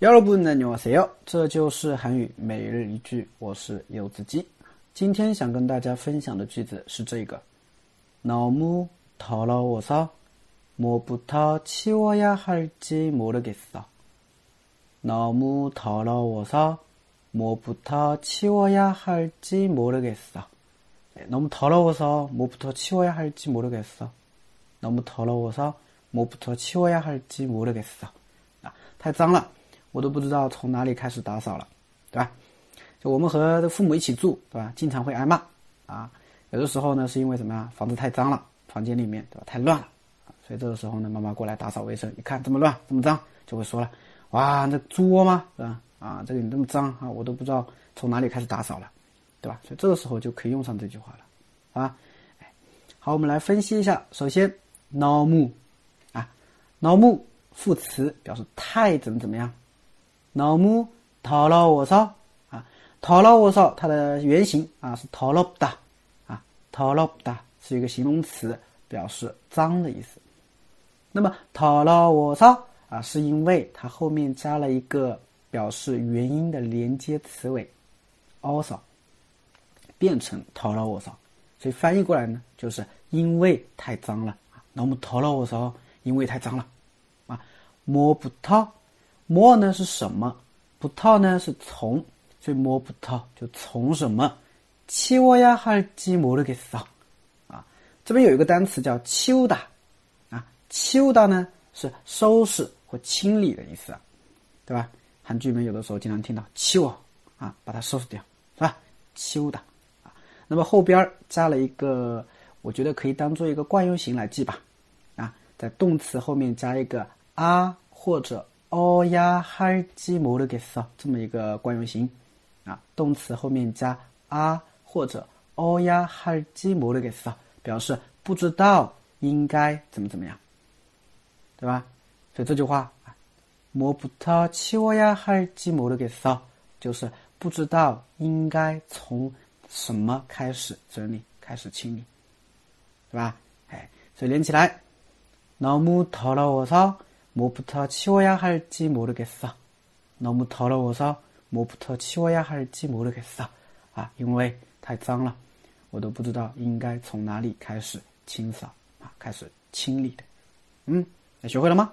여러분안녕하세요，这就是韩语每日一句，我是柚子鸡。今天想跟大家分享的句子是这个：너무더러워서뭐부터치워야할지모르겠어。 너무더러워서뭐부터치워야할지모르겠어。 너무더러워서뭐부터치워야할지모르겠어。 너무더러워서뭐부터치워야할지모르겠어。 啊，太脏了。 我都不知道从哪里开始打扫了，对吧？就我们和父母一起住，对吧？经常会挨骂啊。有的时候呢，是因为什么呀？房子太脏了，房间里面对吧？太乱了，所以这个时候呢，妈妈过来打扫卫生，一看这么乱，这么脏，就会说了：“哇，那猪窝吗？是吧？啊，这个你这么脏啊，我都不知道从哪里开始打扫了，对吧？”所以这个时候就可以用上这句话了，啊。好，我们来分析一下。首先，脑木啊，脑木副词表示太怎么怎么样。너무더러워서啊，더러워서它的原型啊是더럽다啊，더럽다是一个形容词，表示脏的意思。那么더러워서啊，是因为它后面加了一个表示原因的连接词尾，also 变成더러워 서， 所以翻译过来呢，就是因为太脏了啊。너무더러워 서， 因为太脏了啊。뭐부터 摸呢是什么？不套呢是从，所以摸不套就从什么？치워야할지모르겠 어。 啊，这边有一个单词叫치우 다， 啊，치우다呢是收拾或清理的意思，对吧？韩剧里面有的时候经常听到치워啊，把它收拾掉，是吧？치우 다， 啊，那么后边加了一个，我觉得可以当做一个惯用型来记吧，啊，在动词后面加一个啊或者。 哦呀，할지모르겠어这么一个惯用型啊，动词后面加啊或者哦呀，할지모르겠어表示不知道应该怎么怎么样，对吧？所以这句话啊，뭐부터치워야할지모르겠어就是不知道应该从什么开始整理，开始清理，对吧？哎，所以连起来，너무더러워 서。 뭐부터 치워야 할지 모르겠어. 너무 더러워서 뭐부터 치워야 할지 모르겠어. 아, 因为太脏了，我都不知道应该从哪里开始清扫啊，开始清理的。嗯，那学会了吗？